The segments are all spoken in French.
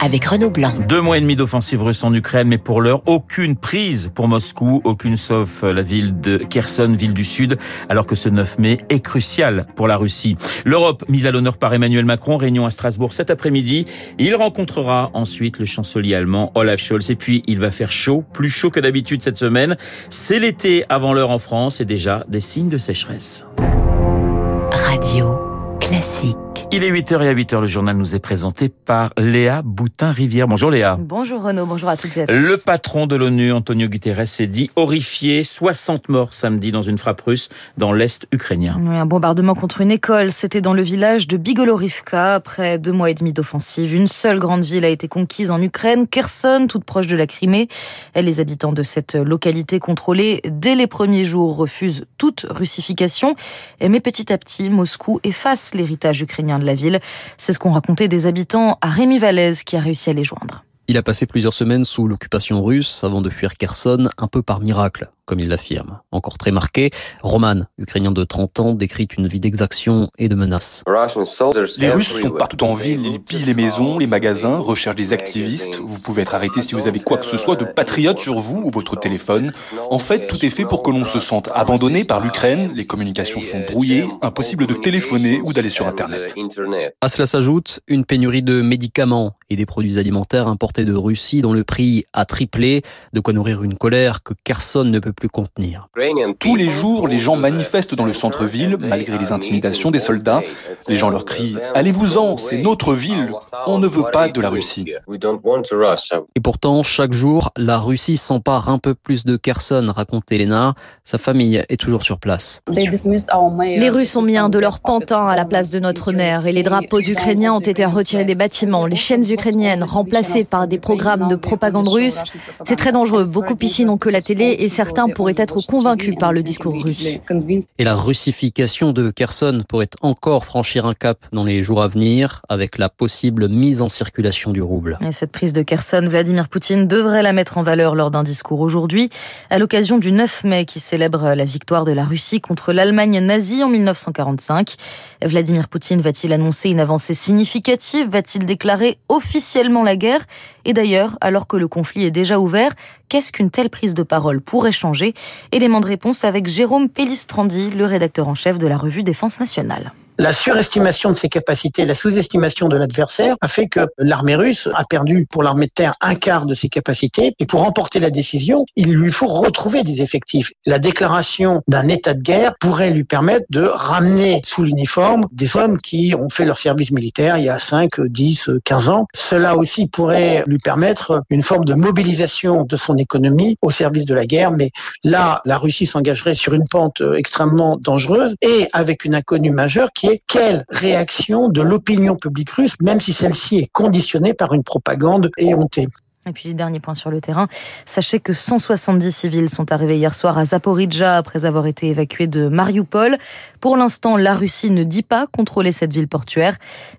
avec Renaud Blanc. Deux mois et demi d'offensive russe en Ukraine, mais pour l'heure, aucune prise pour Moscou, aucune sauf la ville de Kherson, ville du Sud, alors que ce 9 mai est crucial pour la Russie. L'Europe, mise à l'honneur par Emmanuel Macron, réunion à Strasbourg cet après-midi. Il rencontrera ensuite le chancelier allemand Olaf Scholz. Et puis, il va faire chaud, plus chaud que d'habitude cette semaine. C'est l'été avant l'heure en France et déjà des signes de sécheresse. Radio classique. Il est 8h et à 8h, le journal nous est présenté par Léa Boutin-Rivière. Bonjour Léa. Bonjour Renaud, bonjour à toutes et à tous. Le patron de l'ONU, Antonio Guterres, s'est dit horrifié. 60 morts samedi dans une frappe russe dans l'Est ukrainien. un bombardement contre une école, c'était dans le village de Bigolorivka. Après deux mois et demi d'offensive, une seule grande ville a été conquise en Ukraine, Kherson, toute proche de la Crimée. Les habitants de cette localité contrôlée, dès les premiers jours, refusent toute russification. Mais petit à petit, Moscou efface l'héritage ukrainien de la ville. C'est ce qu'ont raconté des habitants à Rémi Vallès qui a réussi à les joindre. Il a passé plusieurs semaines sous l'occupation russe avant de fuir Kherson, un peu par miracle comme il l'affirme. Encore très marqué, Roman, ukrainien de 30 ans, décrit une vie d'exaction et de menaces. Les Russes sont partout en ville, ils pillent les maisons, les magasins, recherchent des activistes. Vous pouvez être arrêté si vous avez quoi que ce soit de patriote sur vous ou votre téléphone. En fait, tout est fait pour que l'on se sente abandonné par l'Ukraine. Les communications sont brouillées, impossible de téléphoner ou d'aller sur Internet. À cela s'ajoute une pénurie de médicaments et des produits alimentaires importés de Russie dont le prix a triplé, de quoi nourrir une colère que personne ne peut plus contenir. Tous les jours, les gens manifestent dans le centre-ville, malgré les intimidations des soldats. Les gens leur crient ⁇ Allez-vous-en, c'est notre ville, on ne veut pas de la Russie ⁇ Et pourtant, chaque jour, la Russie s'empare un peu plus de Kherson, raconte Elena. Sa famille est toujours sur place. Les Russes ont mis un de leurs pantins à la place de notre mère et les drapeaux ukrainiens ont été retirés des bâtiments, les chaînes ukrainiennes remplacées par des programmes de propagande russe. C'est très dangereux. Beaucoup ici n'ont que la télé et certains pourrait être convaincu par le discours russe. Et la russification de Kherson pourrait encore franchir un cap dans les jours à venir avec la possible mise en circulation du rouble. Et cette prise de Kherson, Vladimir Poutine devrait la mettre en valeur lors d'un discours aujourd'hui à l'occasion du 9 mai qui célèbre la victoire de la Russie contre l'Allemagne nazie en 1945. Vladimir Poutine va-t-il annoncer une avancée significative? Va-t-il déclarer officiellement la guerre? Et d'ailleurs, alors que le conflit est déjà ouvert, qu'est-ce qu'une telle prise de parole pourrait changer? Élément de réponse avec Jérôme Pellistrandi, le rédacteur en chef de la revue Défense nationale. La surestimation de ses capacités, la sous-estimation de l'adversaire a fait que l'armée russe a perdu pour l'armée de terre un quart de ses capacités. Et pour remporter la décision, il lui faut retrouver des effectifs. La déclaration d'un état de guerre pourrait lui permettre de ramener sous l'uniforme des hommes qui ont fait leur service militaire il y a 5, 10, 15 ans. Cela aussi pourrait lui permettre une forme de mobilisation de son économie au service de la guerre. Mais là, la Russie s'engagerait sur une pente extrêmement dangereuse et avec une inconnue majeure qui quelle réaction de l'opinion publique russe, même si celle-ci est conditionnée par une propagande éhontée? Et puis, dernier point sur le terrain, sachez que 170 civils sont arrivés hier soir à Zaporizhzhia après avoir été évacués de Mariupol. Pour l'instant, la Russie ne dit pas contrôler cette ville portuaire,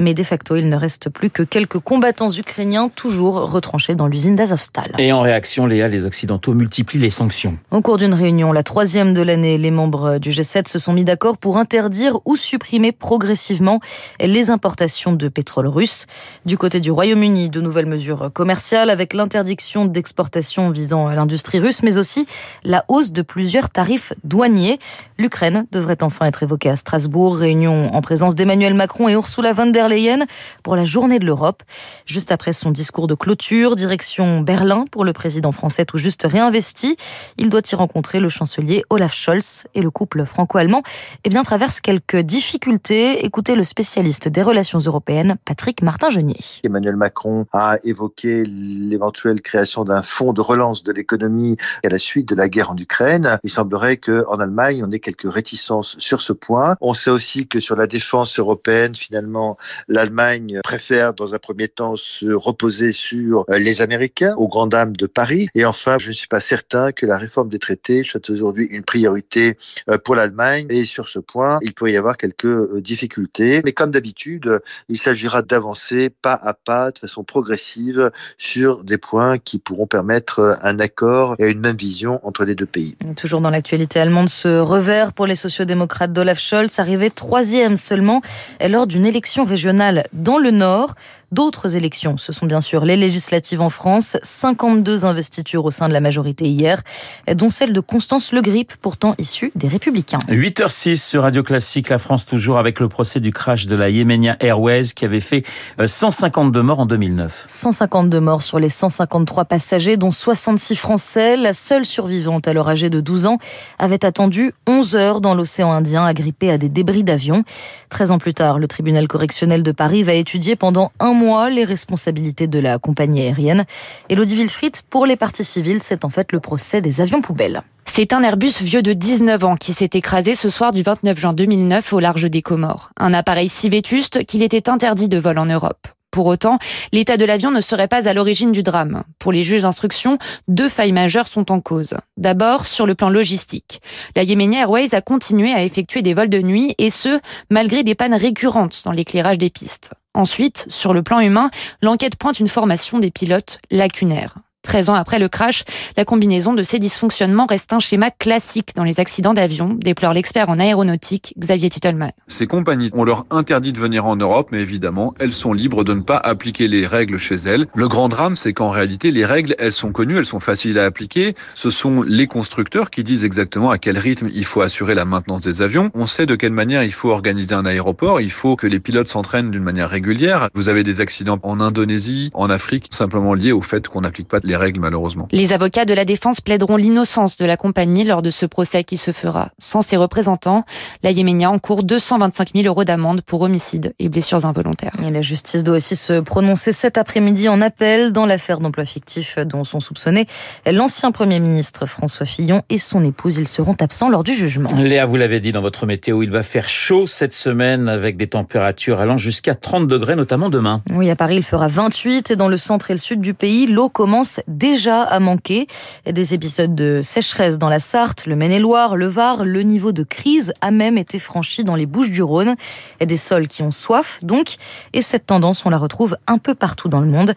mais de facto, il ne reste plus que quelques combattants ukrainiens toujours retranchés dans l'usine d'Azovstal. Et en réaction, Léa, les Occidentaux multiplient les sanctions. Au cours d'une réunion, la troisième de l'année, les membres du G7 se sont mis d'accord pour interdire ou supprimer progressivement les importations de pétrole russe. Du côté du Royaume-Uni, de nouvelles mesures commerciales avec l'interdiction d'exportation visant l'industrie russe, mais aussi la hausse de plusieurs tarifs douaniers. L'Ukraine devrait enfin être évoquée à Strasbourg, réunion en présence d'Emmanuel Macron et Ursula von der Leyen pour la journée de l'Europe. Juste après son discours de clôture, direction Berlin pour le président français tout juste réinvesti. Il doit y rencontrer le chancelier Olaf Scholz et le couple franco-allemand eh bien, traverse quelques difficultés. Écoutez le spécialiste des relations européennes, Patrick Martin-Genier. Emmanuel Macron a évoqué l'éventuelle création d'un fonds de relance de l'économie à la suite de la guerre en Ukraine. Il semblerait qu'en Allemagne, on ait quelques réticences sur ce point. On sait aussi que sur la défense européenne, finalement, l'Allemagne préfère dans un premier temps se reposer sur euh, les Américains, aux grandes dames de Paris. Et enfin, je ne suis pas certain que la réforme des traités soit aujourd'hui une priorité euh, pour l'Allemagne. Et sur ce point, il pourrait y avoir quelques euh, difficultés. Mais comme d'habitude, il s'agira d'avancer pas à pas, de façon progressive, sur des points qui pourront permettre un accord et une même vision entre les deux pays. Toujours dans l'actualité allemande, ce revers pour les sociodémocrates d'Olaf Scholz, arrivé troisième seulement lors d'une élection régionale dans le Nord. D'autres élections, ce sont bien sûr les législatives en France, 52 investitures au sein de la majorité hier, dont celle de Constance Le Grip, pourtant issue des Républicains. 8h06 sur Radio Classique, la France toujours avec le procès du crash de la Yemenia Airways qui avait fait 152 euh, morts en 2009. 152 morts sur les 153 passagers, dont 66 Français. La seule survivante, alors âgée de 12 ans, avait attendu 11 heures dans l'océan Indien, agrippée à des débris d'avion. 13 ans plus tard, le tribunal correctionnel de Paris va étudier pendant un mois les responsabilités de la compagnie aérienne. Elodie Wilfried, pour les parties civiles, c'est en fait le procès des avions poubelles. C'est un Airbus vieux de 19 ans qui s'est écrasé ce soir du 29 juin 2009 au large des Comores. Un appareil si vétuste qu'il était interdit de vol en Europe. Pour autant, l'état de l'avion ne serait pas à l'origine du drame. Pour les juges d'instruction, deux failles majeures sont en cause. D'abord, sur le plan logistique. La Yemenia Airways a continué à effectuer des vols de nuit et ce, malgré des pannes récurrentes dans l'éclairage des pistes. Ensuite, sur le plan humain, l'enquête pointe une formation des pilotes lacunaire. 13 ans après le crash, la combinaison de ces dysfonctionnements reste un schéma classique dans les accidents d'avion, déplore l'expert en aéronautique Xavier Titelman. Ces compagnies ont leur interdit de venir en Europe, mais évidemment, elles sont libres de ne pas appliquer les règles chez elles. Le grand drame, c'est qu'en réalité, les règles, elles sont connues, elles sont faciles à appliquer. Ce sont les constructeurs qui disent exactement à quel rythme il faut assurer la maintenance des avions. On sait de quelle manière il faut organiser un aéroport. Il faut que les pilotes s'entraînent d'une manière régulière. Vous avez des accidents en Indonésie, en Afrique, simplement liés au fait qu'on n'applique pas les règles malheureusement. Les avocats de la défense plaideront l'innocence de la compagnie lors de ce procès qui se fera. Sans ses représentants, la Yéménia encourt 225 000 euros d'amende pour homicide et blessures involontaires. Et la justice doit aussi se prononcer cet après-midi en appel dans l'affaire d'emploi fictif dont sont soupçonnés l'ancien Premier ministre François Fillon et son épouse. Ils seront absents lors du jugement. Léa, vous l'avez dit dans votre météo, il va faire chaud cette semaine avec des températures allant jusqu'à 30 degrés, notamment demain. Oui, à Paris, il fera 28 et dans le centre et le sud du pays, l'eau commence déjà à manquer. Des épisodes de sécheresse dans la Sarthe, le Maine-et-Loire, le Var, le niveau de crise a même été franchi dans les Bouches du Rhône. Des sols qui ont soif, donc. Et cette tendance, on la retrouve un peu partout dans le monde.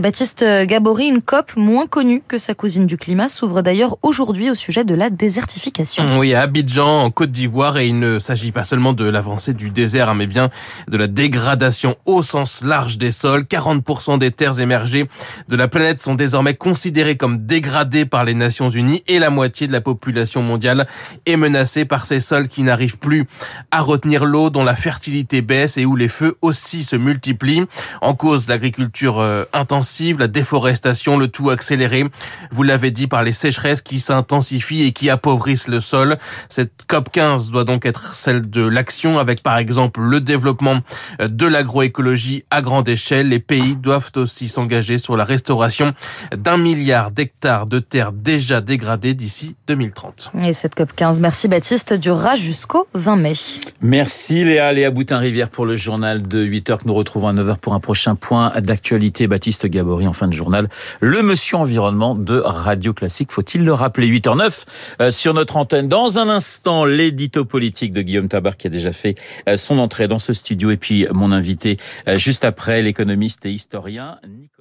Baptiste Gabory, une COP moins connue que sa cousine du climat, s'ouvre d'ailleurs aujourd'hui au sujet de la désertification. Oui, à Abidjan, en Côte d'Ivoire, et il ne s'agit pas seulement de l'avancée du désert, hein, mais bien de la dégradation au sens large des sols. 40% des terres émergées de la planète sont désormais considérées comme dégradées par les Nations Unies et la moitié de la population mondiale est menacée par ces sols qui n'arrivent plus à retenir l'eau, dont la fertilité baisse et où les feux aussi se multiplient. En cause, l'agriculture euh, intensive, la déforestation, le tout accéléré. Vous l'avez dit par les sécheresses qui s'intensifient et qui appauvrissent le sol. Cette COP 15 doit donc être celle de l'action avec par exemple le développement euh, de l'agroécologie à grande échelle. Les pays doivent aussi s'engager sur la restauration d'un milliard d'hectares de terres déjà dégradées d'ici 2030. Et cette COP 15, merci Baptiste, durera jusqu'au 20 mai. Merci Léa, Léa Boutin-Rivière pour le journal de 8h que nous retrouvons à 9h pour un prochain point d'actualité. Baptiste Gabory en fin de journal. Le monsieur environnement de Radio Classique, faut-il le rappeler? 8h09 euh, sur notre antenne. Dans un instant, l'édito politique de Guillaume Tabar qui a déjà fait euh, son entrée dans ce studio et puis mon invité euh, juste après, l'économiste et historien Nicolas